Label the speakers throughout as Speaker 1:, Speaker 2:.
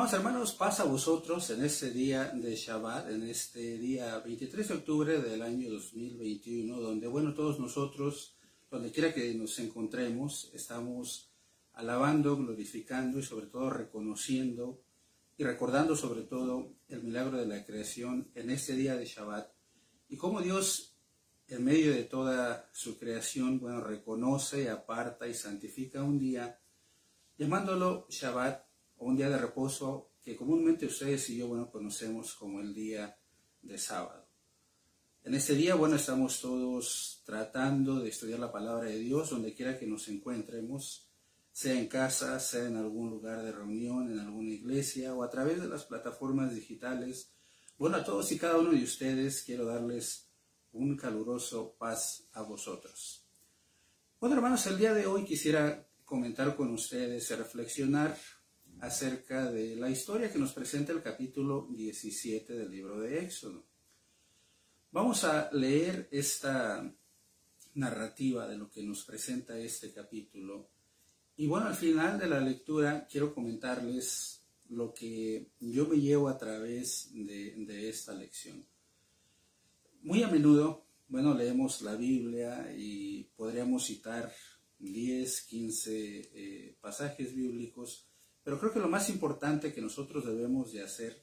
Speaker 1: Vamos hermanos, pasa a vosotros en este día de Shabbat, en este día 23 de octubre del año 2021, donde bueno, todos nosotros, donde quiera que nos encontremos, estamos alabando, glorificando y sobre todo reconociendo y recordando sobre todo el milagro de la creación en este día de Shabbat y cómo Dios en medio de toda su creación, bueno, reconoce, aparta y santifica un día, llamándolo Shabbat o un día de reposo que comúnmente ustedes y yo, bueno, conocemos como el día de sábado. En este día, bueno, estamos todos tratando de estudiar la palabra de Dios donde quiera que nos encontremos, sea en casa, sea en algún lugar de reunión, en alguna iglesia o a través de las plataformas digitales. Bueno, a todos y cada uno de ustedes quiero darles un caluroso paz a vosotros. Bueno, hermanos, el día de hoy quisiera comentar con ustedes y reflexionar acerca de la historia que nos presenta el capítulo 17 del libro de Éxodo. Vamos a leer esta narrativa de lo que nos presenta este capítulo. Y bueno, al final de la lectura quiero comentarles lo que yo me llevo a través de, esta lección. Muy a menudo, bueno, leemos la Biblia y podríamos citar 10, 15 eh, pasajes bíblicos pero creo que lo más importante que nosotros debemos de hacer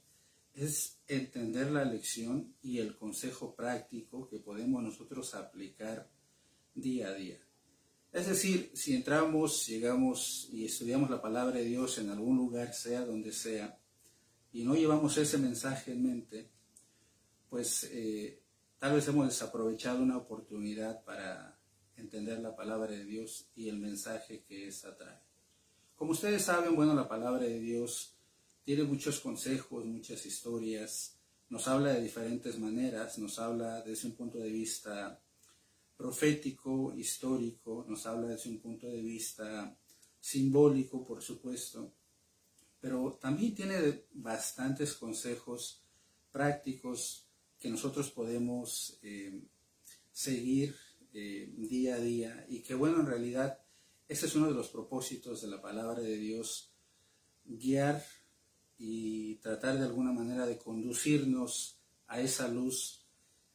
Speaker 1: es entender la lección y el consejo práctico que podemos nosotros aplicar día a día. Es decir, si entramos, llegamos y estudiamos la palabra de Dios en algún lugar, sea donde sea, y no llevamos ese mensaje en mente, pues eh, tal vez hemos desaprovechado una oportunidad para entender la palabra de Dios y el mensaje que esa trae. Como ustedes saben, bueno, la palabra de Dios tiene muchos consejos, muchas historias, nos habla de diferentes maneras, nos habla desde un punto de vista profético, histórico, nos habla desde un punto de vista simbólico, por supuesto, pero también tiene bastantes consejos prácticos que nosotros podemos eh, seguir eh, día a día y que bueno, en realidad ese es uno de los propósitos de la palabra de Dios, guiar y tratar de alguna manera de conducirnos a esa luz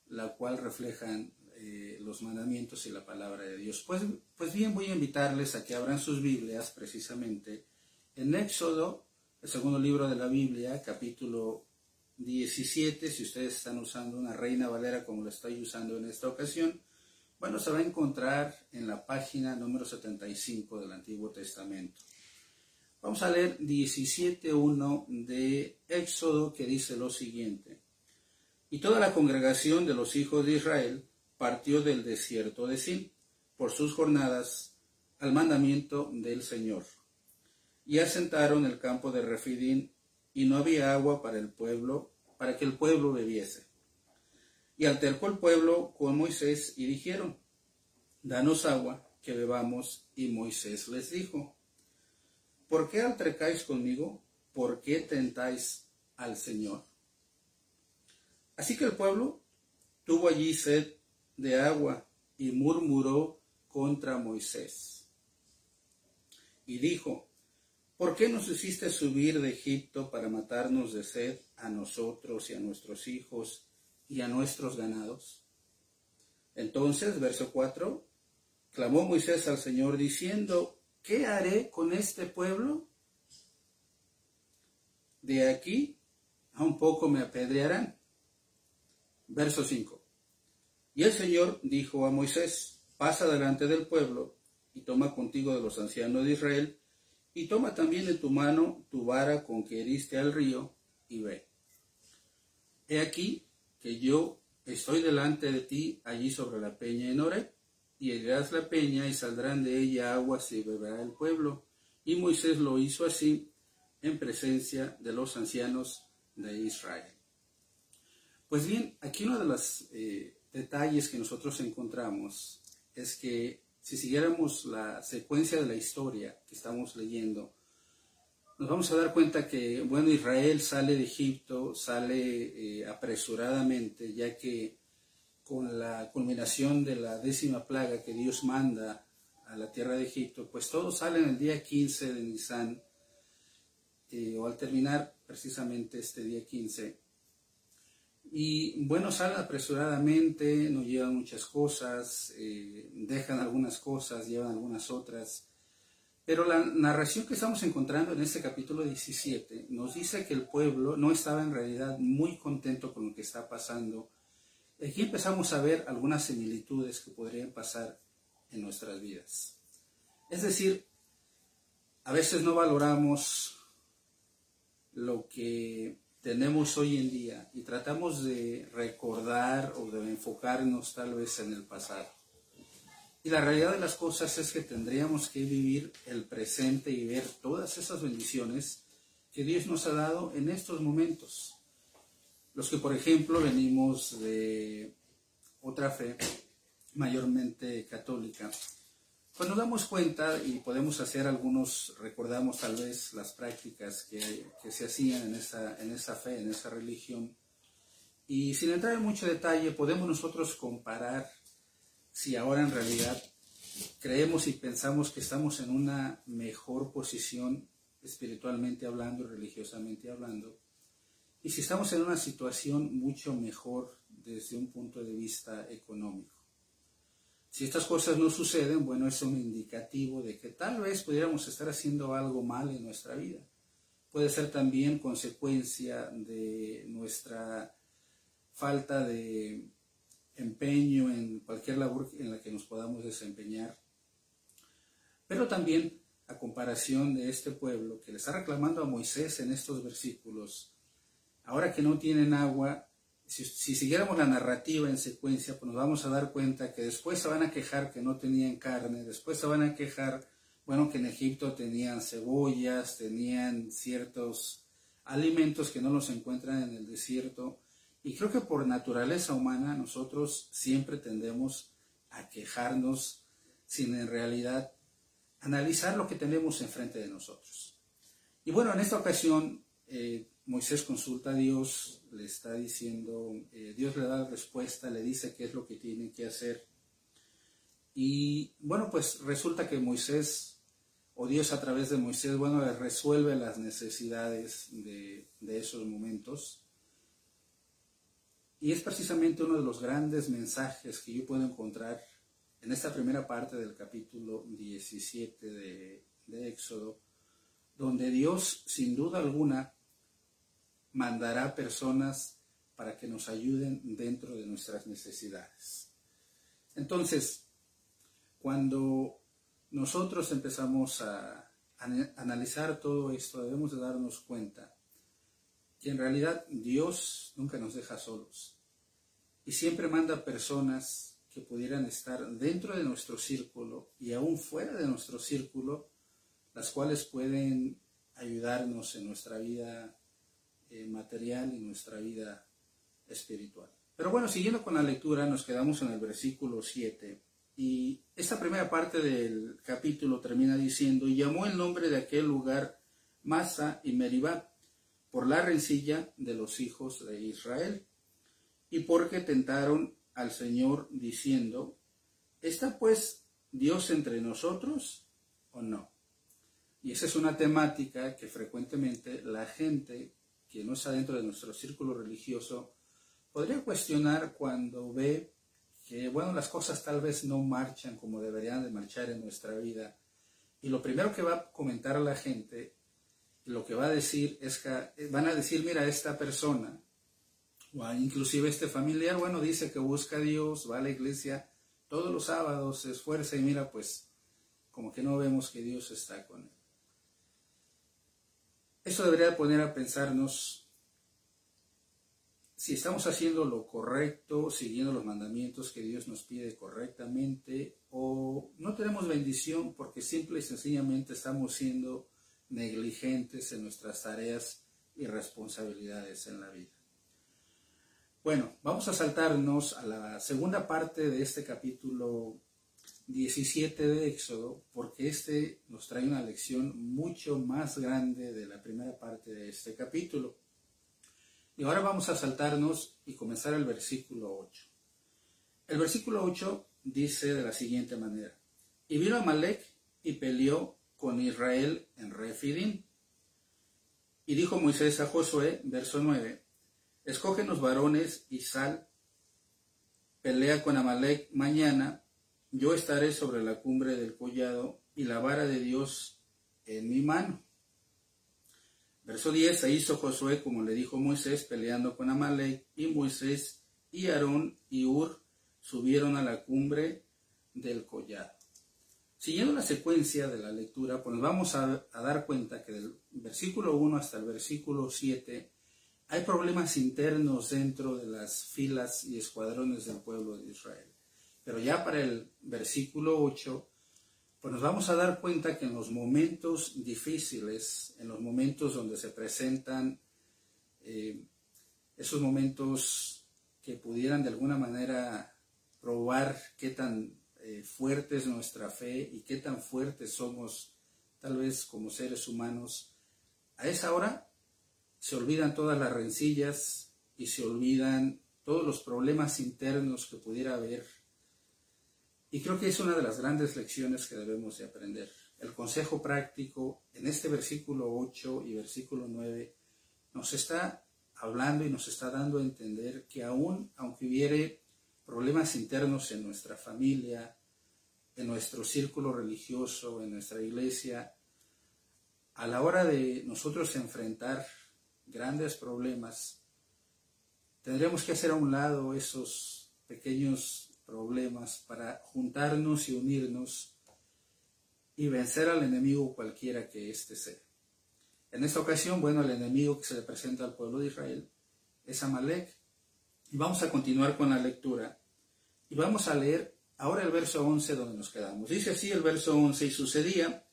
Speaker 1: la cual reflejan eh, los mandamientos y la palabra de Dios. Pues, pues bien, voy a invitarles a que abran sus Biblias precisamente en Éxodo, el segundo libro de la Biblia, capítulo 17, si ustedes están usando una Reina Valera como lo estoy usando en esta ocasión, bueno, se va a encontrar en la página número 75 del Antiguo Testamento. Vamos a leer 17.1 de Éxodo que dice lo siguiente. Y toda la congregación de los hijos de Israel partió del desierto de Sin por sus jornadas al mandamiento del Señor. Y asentaron el campo de Refidín y no había agua para el pueblo, para que el pueblo bebiese. Y altercó el pueblo con Moisés y dijeron, Danos agua que bebamos. Y Moisés les dijo, ¿por qué altercáis conmigo? ¿Por qué tentáis al Señor? Así que el pueblo tuvo allí sed de agua y murmuró contra Moisés. Y dijo, ¿por qué nos hiciste subir de Egipto para matarnos de sed a nosotros y a nuestros hijos y a nuestros ganados. Entonces, verso 4, clamó Moisés al Señor diciendo, ¿qué haré con este pueblo? De aquí a un poco me apedrearán. Verso 5. Y el Señor dijo a Moisés, pasa delante del pueblo y toma contigo de los ancianos de Israel y toma también en tu mano tu vara con que heriste al río y ve. He aquí que yo estoy delante de ti allí sobre la peña en Ore, y herirás la peña y saldrán de ella aguas y beberá el pueblo. Y Moisés lo hizo así en presencia de los ancianos de Israel. Pues bien, aquí uno de los eh, detalles que nosotros encontramos es que si siguiéramos la secuencia de la historia que estamos leyendo, nos vamos a dar cuenta que, bueno, Israel sale de Egipto, sale eh, apresuradamente, ya que con la culminación de la décima plaga que Dios manda a la tierra de Egipto, pues todos salen el día 15 de Nisan eh, o al terminar precisamente este día 15. Y bueno, salen apresuradamente, no llevan muchas cosas, eh, dejan algunas cosas, llevan algunas otras. Pero la narración que estamos encontrando en este capítulo 17 nos dice que el pueblo no estaba en realidad muy contento con lo que está pasando. Aquí empezamos a ver algunas similitudes que podrían pasar en nuestras vidas. Es decir, a veces no valoramos lo que tenemos hoy en día y tratamos de recordar o de enfocarnos tal vez en el pasado. Y la realidad de las cosas es que tendríamos que vivir el presente y ver todas esas bendiciones que Dios nos ha dado en estos momentos. Los que, por ejemplo, venimos de otra fe, mayormente católica, pues nos damos cuenta y podemos hacer algunos, recordamos tal vez las prácticas que, se hacían en esa, en esa fe, en esa religión. Y sin entrar en mucho detalle, podemos nosotros comparar si ahora en realidad creemos y pensamos que estamos en una mejor posición espiritualmente hablando, religiosamente hablando, y si estamos en una situación mucho mejor desde un punto de vista económico. Si estas cosas no suceden, bueno, es un indicativo de que tal vez pudiéramos estar haciendo algo mal en nuestra vida. Puede ser también consecuencia de nuestra falta de empeño en cualquier labor en la que nos podamos desempeñar. Pero también a comparación de este pueblo que le está reclamando a Moisés en estos versículos, ahora que no tienen agua, si, siguiéramos la narrativa en secuencia, pues nos vamos a dar cuenta que después se van a quejar que no tenían carne, después se van a quejar, bueno, que en Egipto tenían cebollas, tenían ciertos alimentos que no los encuentran en el desierto. Y creo que por naturaleza humana nosotros siempre tendemos a quejarnos sin en realidad analizar lo que tenemos enfrente de nosotros. Y bueno, en esta ocasión eh, Moisés consulta a Dios, le está diciendo, eh, Dios le da respuesta, le dice qué es lo que tiene que hacer. Y bueno, pues resulta que Moisés, o Dios a través de Moisés, bueno, le resuelve las necesidades de, de esos momentos. Y es precisamente uno de los grandes mensajes que yo puedo encontrar en esta primera parte del capítulo 17 de, Éxodo, donde Dios, sin duda alguna, mandará personas para que nos ayuden dentro de nuestras necesidades. Entonces, cuando nosotros empezamos a, analizar todo esto, debemos de darnos cuenta que en realidad Dios nunca nos deja solos y siempre manda personas que pudieran estar dentro de nuestro círculo y aún fuera de nuestro círculo, las cuales pueden ayudarnos en nuestra vida eh, material y nuestra vida espiritual. Pero bueno, siguiendo con la lectura, nos quedamos en el versículo 7 y esta primera parte del capítulo termina diciendo, y llamó el nombre de aquel lugar Masa y Meribá, por la rencilla de los hijos de Israel, y porque tentaron al Señor diciendo, ¿está pues Dios entre nosotros o no? Y esa es una temática que frecuentemente la gente que no está dentro de nuestro círculo religioso, podría cuestionar cuando ve que, bueno, las cosas tal vez no marchan como deberían de marchar en nuestra vida. Y lo primero que va a comentar la gente, lo que va a decir es que van a decir, mira, esta persona, o inclusive este familiar, bueno, dice que busca a Dios, va a la iglesia todos los sábados, se esfuerza y mira, pues como que no vemos que Dios está con él. Eso debería poner a pensarnos si estamos haciendo lo correcto, siguiendo los mandamientos que Dios nos pide correctamente, o no tenemos bendición porque simple y sencillamente estamos siendo negligentes en nuestras tareas y responsabilidades en la vida. Bueno, vamos a saltarnos a la segunda parte de este capítulo 17 de Éxodo, porque este nos trae una lección mucho más grande de la primera parte de este capítulo. Y ahora vamos a saltarnos y comenzar el versículo 8. El versículo 8 dice de la siguiente manera, y vino Amalek y peleó con Israel en Refidim. Y dijo Moisés a Josué, verso 9, escógenos varones y sal, pelea con Amalek mañana, yo estaré sobre la cumbre del collado y la vara de Dios en mi mano. Verso 10, se hizo Josué como le dijo Moisés, peleando con Amalek, y Moisés y Aarón y Ur subieron a la cumbre del collado. Siguiendo la secuencia de la lectura, pues nos vamos a, dar cuenta que del versículo 1 hasta el versículo 7 hay problemas internos dentro de las filas y escuadrones del pueblo de Israel. Pero ya para el versículo 8, pues nos vamos a dar cuenta que en los momentos difíciles, en los momentos donde se presentan eh, esos momentos que pudieran de alguna manera probar qué tan eh, fuerte es nuestra fe y qué tan fuertes somos tal vez como seres humanos, a esa hora se olvidan todas las rencillas y se olvidan todos los problemas internos que pudiera haber. Y creo que es una de las grandes lecciones que debemos de aprender. El consejo práctico en este versículo 8 y versículo 9 nos está hablando y nos está dando a entender que aún aunque hubiere problemas internos en nuestra familia, en nuestro círculo religioso, en nuestra iglesia, a la hora de nosotros enfrentar grandes problemas, tendremos que hacer a un lado esos pequeños problemas para juntarnos y unirnos y vencer al enemigo cualquiera que éste sea. En esta ocasión, bueno, el enemigo que se le presenta al pueblo de Israel es Amalek. Y vamos a continuar con la lectura y vamos a leer ahora el verso 11 donde nos quedamos. Dice así el verso 11, y sucedía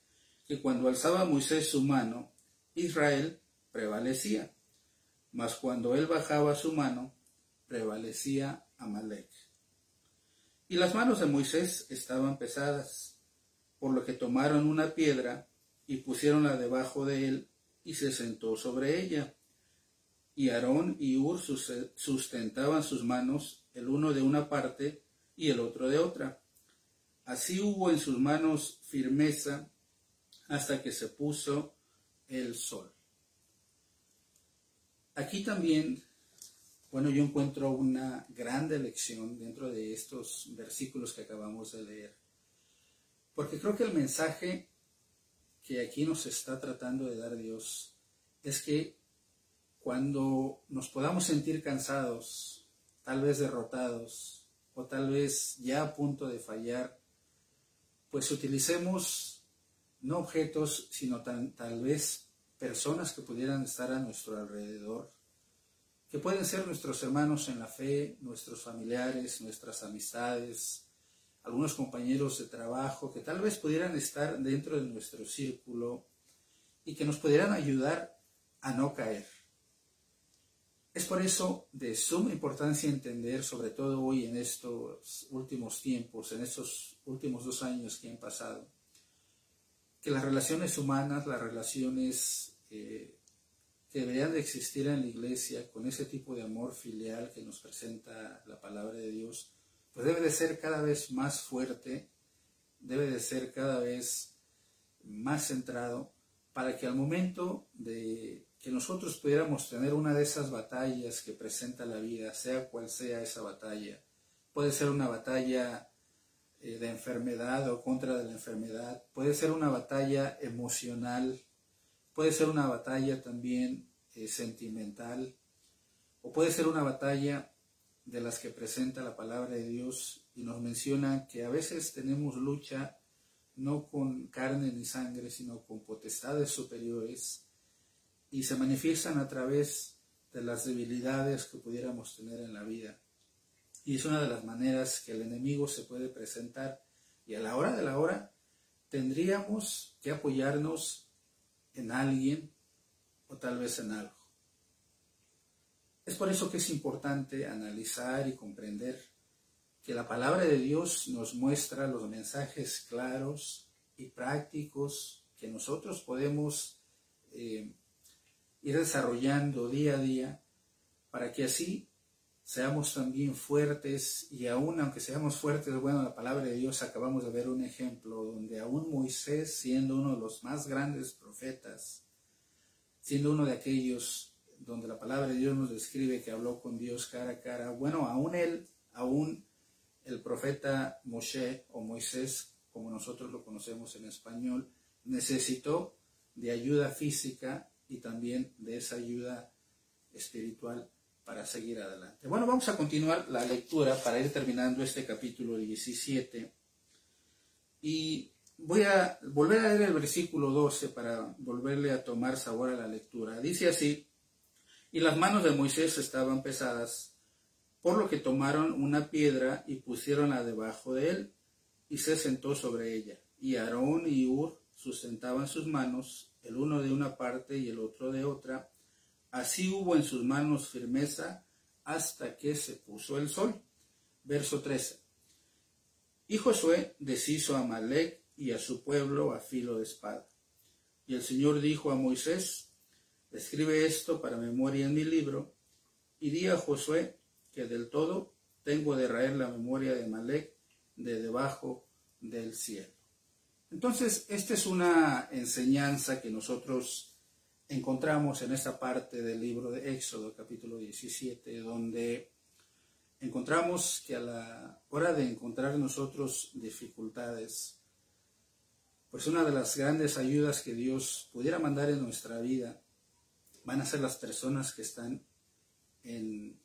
Speaker 1: que cuando alzaba Moisés su mano, Israel prevalecía, mas cuando él bajaba su mano, prevalecía Amalek. Y las manos de Moisés estaban pesadas, por lo que tomaron una piedra y pusieronla debajo de él y se sentó sobre ella. Y Aarón y Ur sustentaban sus manos, el uno de una parte y el otro de otra. Así hubo en sus manos firmeza hasta que se puso el sol. Aquí también, bueno, yo encuentro una grande lección dentro de estos versículos que acabamos de leer, porque creo que el mensaje que aquí nos está tratando de dar Dios es que cuando nos podamos sentir cansados, tal vez derrotados, o tal vez ya a punto de fallar, pues utilicemos no objetos, sino tal vez personas que pudieran estar a nuestro alrededor, que pueden ser nuestros hermanos en la fe, nuestros familiares, nuestras amistades, algunos compañeros de trabajo que tal vez pudieran estar dentro de nuestro círculo y que nos pudieran ayudar a no caer. Es por eso de suma importancia entender, sobre todo hoy en estos últimos tiempos, en estos últimos dos años que han pasado, que las relaciones humanas, las relaciones eh, que deberían de existir en la iglesia con ese tipo de amor filial que nos presenta la palabra de Dios, pues debe de ser cada vez más fuerte, debe de ser cada vez más centrado para que al momento de que nosotros pudiéramos tener una de esas batallas que presenta la vida, sea cual sea esa batalla. Puede ser una batalla eh, de enfermedad o contra de la enfermedad, puede ser una batalla emocional, puede ser una batalla también eh, sentimental, o puede ser una batalla de las que presenta la palabra de Dios y nos menciona que a veces tenemos lucha no con carne ni sangre, sino con potestades superiores y se manifiestan a través de las debilidades que pudiéramos tener en la vida. Y es una de las maneras que el enemigo se puede presentar. Y a la hora de la hora tendríamos que apoyarnos en alguien o tal vez en algo. Es por eso que es importante analizar y comprender que la palabra de Dios nos muestra los mensajes claros y prácticos que nosotros podemos eh, ir desarrollando día a día para que así seamos también fuertes y aún aunque seamos fuertes, bueno, la palabra de Dios acabamos de ver un ejemplo donde aún Moisés, siendo uno de los más grandes profetas, siendo uno de aquellos donde la palabra de Dios nos describe que habló con Dios cara a cara. Bueno, aún él, aún el profeta Moshe o Moisés, como nosotros lo conocemos en español, necesitó de ayuda física y también de esa ayuda espiritual para seguir adelante. Bueno, vamos a continuar la lectura para ir terminando este capítulo 17. Y voy a volver a leer el versículo 12 para volverle a tomar sabor a la lectura. Dice así, y las manos de Moisés estaban pesadas, por lo que tomaron una piedra y pusieronla debajo de él, y se sentó sobre ella. Y Aarón y Ur sustentaban sus manos, el uno de una parte y el otro de otra. Así hubo en sus manos firmeza hasta que se puso el sol. Verso 13. Y Josué deshizo a Malek y a su pueblo a filo de espada. Y el Señor dijo a Moisés, escribe esto para memoria en mi libro, y di a Josué que del todo tengo de raer la memoria de Malek de debajo del cielo. Entonces, esta es una enseñanza que nosotros encontramos en esta parte del libro de Éxodo, capítulo 17, donde encontramos que a la hora de encontrar nosotros dificultades, pues una de las grandes ayudas que Dios pudiera mandar en nuestra vida van a ser las personas que están en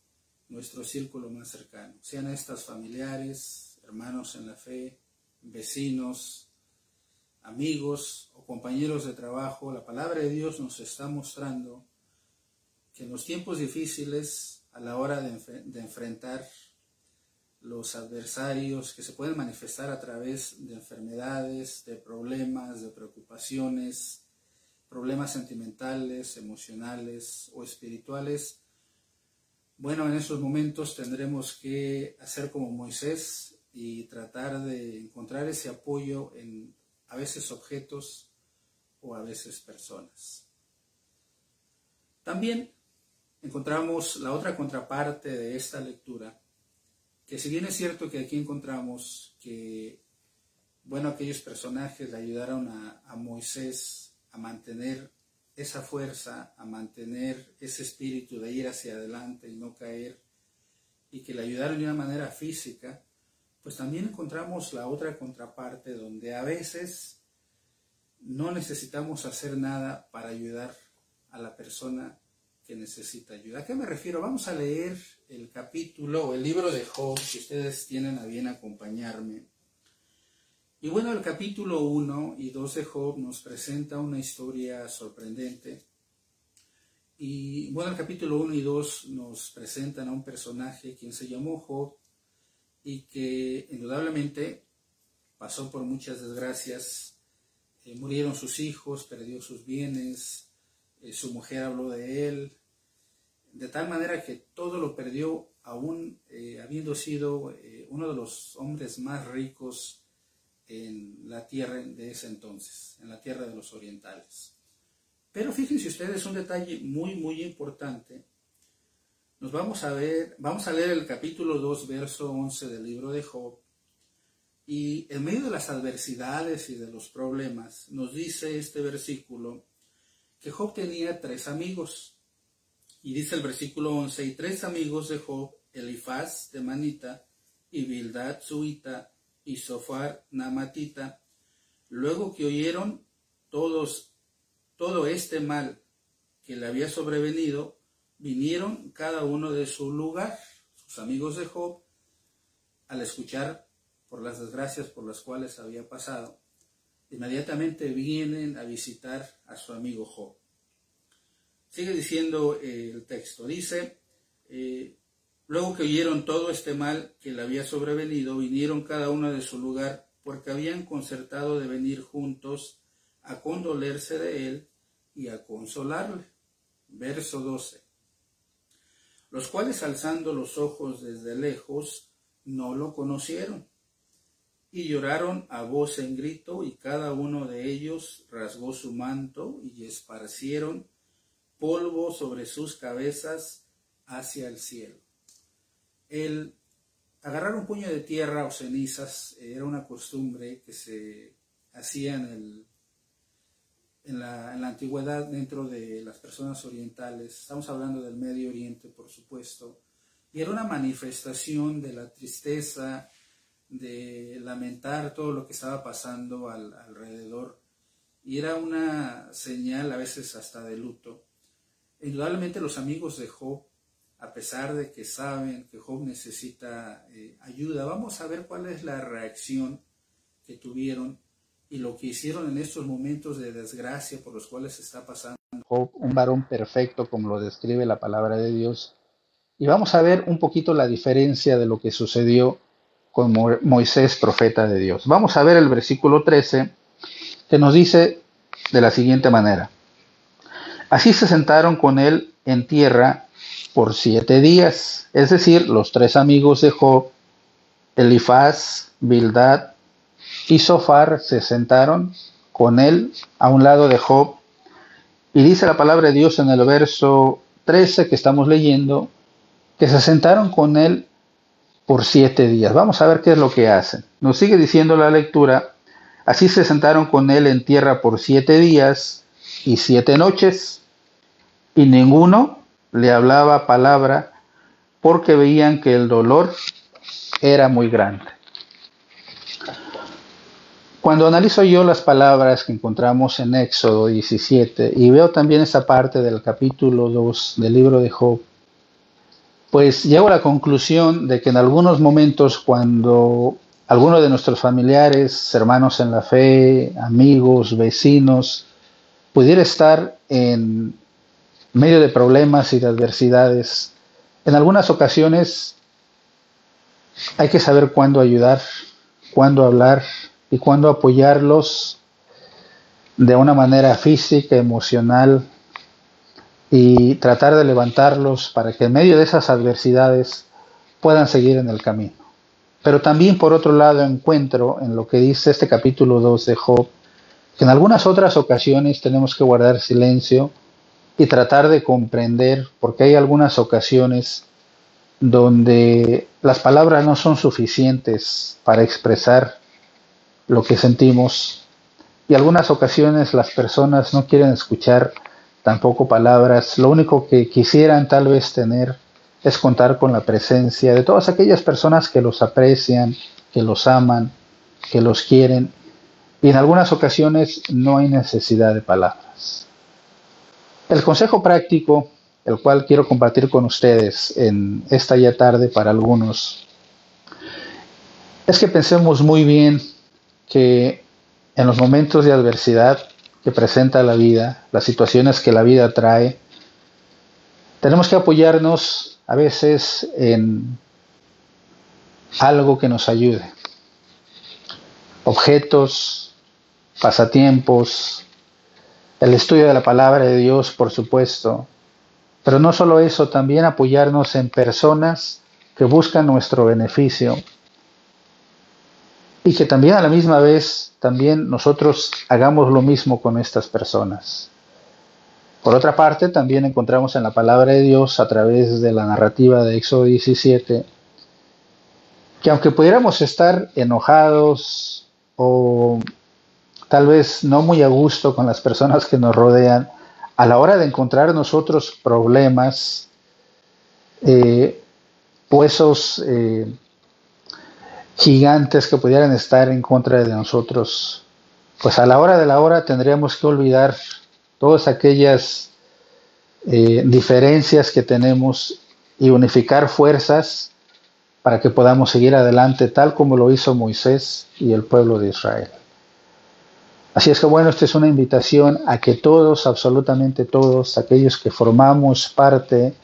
Speaker 1: nuestro círculo más cercano, sean estas familiares, hermanos en la fe, vecinos, amigos o compañeros de trabajo. La palabra de Dios nos está mostrando que en los tiempos difíciles, a la hora de, enfrentar los adversarios que se pueden manifestar a través de enfermedades, de problemas, de preocupaciones, problemas sentimentales, emocionales o espirituales, bueno, en esos momentos tendremos que hacer como Moisés y tratar de encontrar ese apoyo en a veces objetos o a veces personas. También encontramos la otra contraparte de esta lectura, que si bien es cierto que aquí encontramos que, bueno, aquellos personajes le ayudaron a, a Moisés a mantener esa fuerza, a mantener ese espíritu de ir hacia adelante y no caer, y que le ayudaron de una manera física, pues también encontramos la otra contraparte donde a veces no necesitamos hacer nada para ayudar a la persona que necesita ayuda. ¿A qué me refiero? Vamos a leer el capítulo o el libro de Job, si ustedes tienen a bien acompañarme. Y bueno, el capítulo 1 y 2 de Job nos presenta una historia sorprendente. Y bueno, el capítulo 1 y 2 nos presentan a un personaje quien se llamó Job y que indudablemente pasó por muchas desgracias. Eh, murieron sus hijos, perdió sus bienes, eh, su mujer habló de él, de tal manera que todo lo perdió, aún eh, habiendo sido uno de los hombres más ricos en la tierra de ese entonces, en la tierra de los orientales. Pero fíjense ustedes un detalle muy, muy importante. Nos vamos a ver, vamos a leer el capítulo 2, verso 11 del libro de Job. Y en medio de las adversidades y de los problemas, nos dice este versículo que Job tenía tres amigos. Y dice el versículo 11, y tres amigos de Job, Elifaz de Manita, y Bildad Suita, y Sofar Namatita, luego que oyeron todos todo este mal que le había sobrevenido, vinieron cada uno de su lugar, sus amigos de Job, al escuchar por las desgracias por las cuales había pasado, inmediatamente vienen a visitar a su amigo Job. Sigue diciendo eh, el texto, dice, eh, Luego que oyeron todo este mal que le había sobrevenido, vinieron cada uno de su lugar, porque habían concertado de venir juntos a condolerse de él y a consolarle. Verso 12. Los cuales alzando los ojos desde lejos, no lo conocieron, y lloraron a voz en grito, y cada uno de ellos rasgó su manto, y esparcieron polvo sobre sus cabezas hacia el cielo. El agarrar un puño de tierra o cenizas era una costumbre que se hacía en el, en la, en la, antigüedad dentro de las personas orientales. Estamos hablando del Medio Oriente, por supuesto. Y era una manifestación de la tristeza, de lamentar todo lo que estaba pasando al, alrededor. Y era una señal a veces hasta de luto. Indudablemente los amigos de Job, a pesar de que saben que Job necesita eh, ayuda, vamos a ver cuál es la reacción que tuvieron y lo que hicieron en estos momentos de desgracia por los cuales está pasando.
Speaker 2: Job, un varón perfecto como lo describe la palabra de Dios. Y vamos a ver un poquito la diferencia de lo que sucedió con Moisés, profeta de Dios. Vamos a ver el versículo 13 que nos dice de la siguiente manera. Así se sentaron con él en tierra por siete días, es decir, los tres amigos de Job, Elifaz, Bildad y Sofar se sentaron con él a un lado de Job. Y dice la palabra de Dios en el verso 13 que estamos leyendo, que se sentaron con él por siete días. Vamos a ver qué es lo que hacen. Nos sigue diciendo la lectura, así se sentaron con él en tierra por siete días y siete noches, y ninguno le hablaba palabra porque veían que el dolor era muy grande. Cuando analizo yo las palabras que encontramos en Éxodo 17 y veo también esa parte del capítulo 2 del libro de Job, pues llego a la conclusión de que en algunos momentos cuando alguno de nuestros familiares, hermanos en la fe, amigos, vecinos, pudiera estar en medio de problemas y de adversidades, en algunas ocasiones hay que saber cuándo ayudar, cuándo hablar, y cuándo apoyarlos de una manera física, emocional y tratar de levantarlos para que en medio de esas adversidades puedan seguir en el camino. Pero también por otro lado encuentro en lo que dice este capítulo 2 de Job, que en algunas otras ocasiones tenemos que guardar silencio y tratar de comprender, porque hay algunas ocasiones donde las palabras no son suficientes para expresar lo que sentimos. Y algunas ocasiones las personas no quieren escuchar tampoco palabras, lo único que quisieran tal vez tener es contar con la presencia de todas aquellas personas que los aprecian, que los aman, que los quieren. Y en algunas ocasiones no hay necesidad de palabras. El consejo práctico, el cual quiero compartir con ustedes en esta ya tarde para algunos, es que pensemos muy bien que en los momentos de adversidad que presenta la vida, las situaciones que la vida trae, tenemos que apoyarnos a veces en algo que nos ayude. Objetos, pasatiempos, el estudio de la palabra de Dios, por supuesto. Pero no solo eso, también apoyarnos en personas que buscan nuestro beneficio y que también a la misma vez también nosotros hagamos lo mismo con estas personas. Por otra parte, también encontramos en la palabra de Dios a través de la narrativa de Éxodo 17 que aunque pudiéramos estar enojados o tal vez no muy a gusto con las personas que nos rodean, a la hora de encontrar nosotros problemas eh, esos eh, gigantes que pudieran estar en contra de nosotros, pues a la hora de la hora tendríamos que olvidar todas aquellas eh, diferencias que tenemos y unificar fuerzas para que podamos seguir adelante tal como lo hizo Moisés y el pueblo de Israel. Así es que bueno, esta es una invitación a que todos, absolutamente todos, aquellos que formamos parte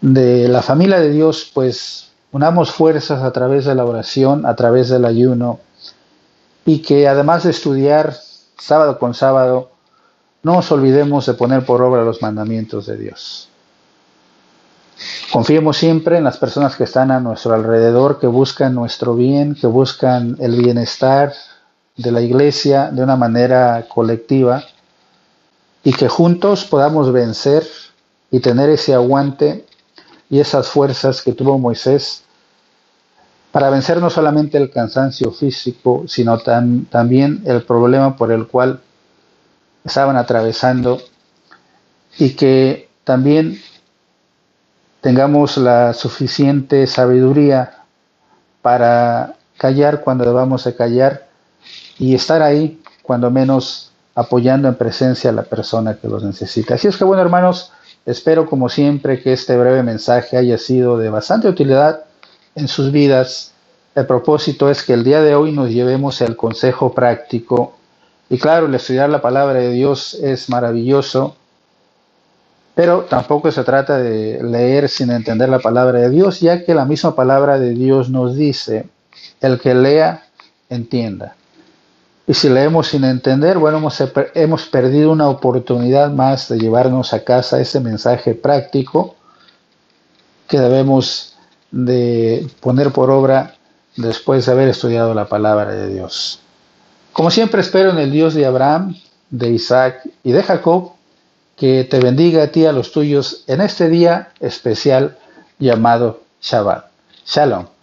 Speaker 2: de la familia de Dios, pues unamos fuerzas a través de la oración, a través del ayuno, y que además de estudiar sábado con sábado, no nos olvidemos de poner por obra los mandamientos de Dios. Confiemos siempre en las personas que están a nuestro alrededor, que buscan nuestro bien, que buscan el bienestar de la iglesia de una manera colectiva y que juntos podamos vencer y tener ese aguante y esas fuerzas que tuvo Moisés para vencer no solamente el cansancio físico, sino también el problema por el cual estaban atravesando y que también tengamos la suficiente sabiduría para callar cuando debamos de callar y estar ahí cuando menos apoyando en presencia a la persona que los necesita. Así es que bueno hermanos, espero como siempre que este breve mensaje haya sido de bastante utilidad en sus vidas. El propósito es que el día de hoy nos llevemos el consejo práctico y claro, el estudiar la palabra de Dios es maravilloso, pero tampoco se trata de leer sin entender la palabra de Dios, ya que la misma palabra de Dios nos dice, el que lea, entienda. Y si leemos sin entender, bueno, hemos, hemos perdido una oportunidad más de llevarnos a casa ese mensaje práctico que debemos de poner por obra después de haber estudiado la palabra de Dios. Como siempre espero en el Dios de Abraham, de Isaac y de Jacob, que te bendiga a ti y a los tuyos en este día especial llamado Shabbat. Shalom.